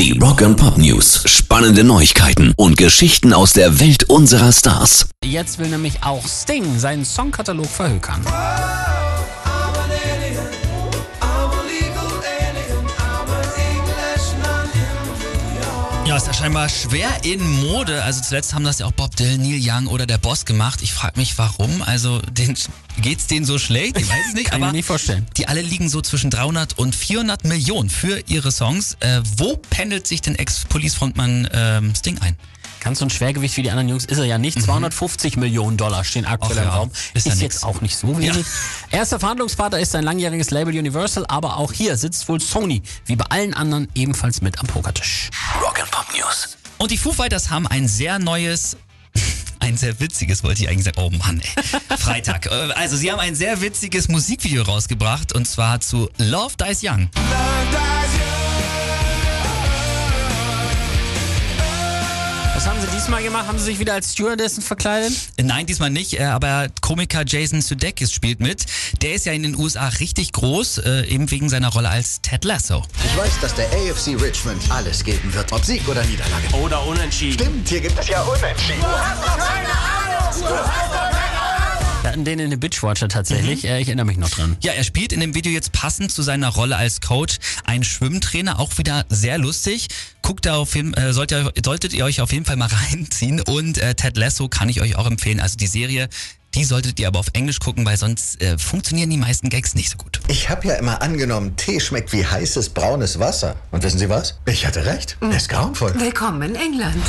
Die Rock and Pop News. Spannende Neuigkeiten und Geschichten aus der Welt unserer Stars. Jetzt will nämlich auch Sting seinen Songkatalog verhökern. Ja, ist ja scheinbar schwer in Mode. Also zuletzt haben das ja auch Bob Dylan, Neil Young oder der Boss gemacht. Ich frage mich, warum. Also den, geht's denen so schlecht? Ich weiß es nicht. Kann ich aber mir nicht vorstellen. Die alle liegen so zwischen 300 und 400 Millionen für ihre Songs. Äh, wo pendelt sich denn Ex-Police-Frontmann ähm, Sting ein? Ganz so ein Schwergewicht wie die anderen Jungs ist er ja nicht. 250 Millionen Dollar stehen aktuell Ach im ja, Raum. ist Ist, ja nix. jetzt auch nicht so wenig. Erster Verhandlungspartner ist sein langjähriges Label Universal, aber auch hier sitzt wohl Sony, wie bei allen anderen, ebenfalls mit am Pokertisch. Rock and Pop News. Und die Foo Fighters haben ein sehr neues, ein sehr witziges, wollte ich eigentlich sagen. Oh Mann, ey. Freitag. Äh, Also, sie haben ein sehr witziges Musikvideo rausgebracht und zwar zu Love Dies Young. Was haben sie diesmal gemacht? Haben sie sich wieder als Stewardessen verkleidet? Nein, diesmal nicht, äh, aber Komiker Jason Sudeikis spielt mit. Der ist ja in den USA richtig groß, äh, eben wegen seiner Rolle als Ted Lasso. Ich weiß, dass der AFC Richmond alles geben wird, ob Sieg oder Niederlage. Oder unentschieden. Stimmt, hier gibt es ja Unentschieden. Wir hatten den in den Bitchwatcher tatsächlich. Äh, Ich erinnere mich noch dran. Ja, er spielt in dem Video jetzt passend zu seiner Rolle als Coach einen Schwimmtrainer, auch wieder sehr lustig. Guckt da auf jeden, äh, sollt ihr, solltet ihr euch auf jeden Fall mal reinziehen und äh, Ted Lasso kann ich euch auch empfehlen. Also die Serie, die solltet ihr aber auf Englisch gucken, weil sonst äh, funktionieren die meisten Gags nicht so gut. Ich habe ja immer angenommen, Tee schmeckt wie heißes braunes Wasser. Und wissen Sie was? Ich hatte recht. Er ist grauenvoll. Willkommen in England.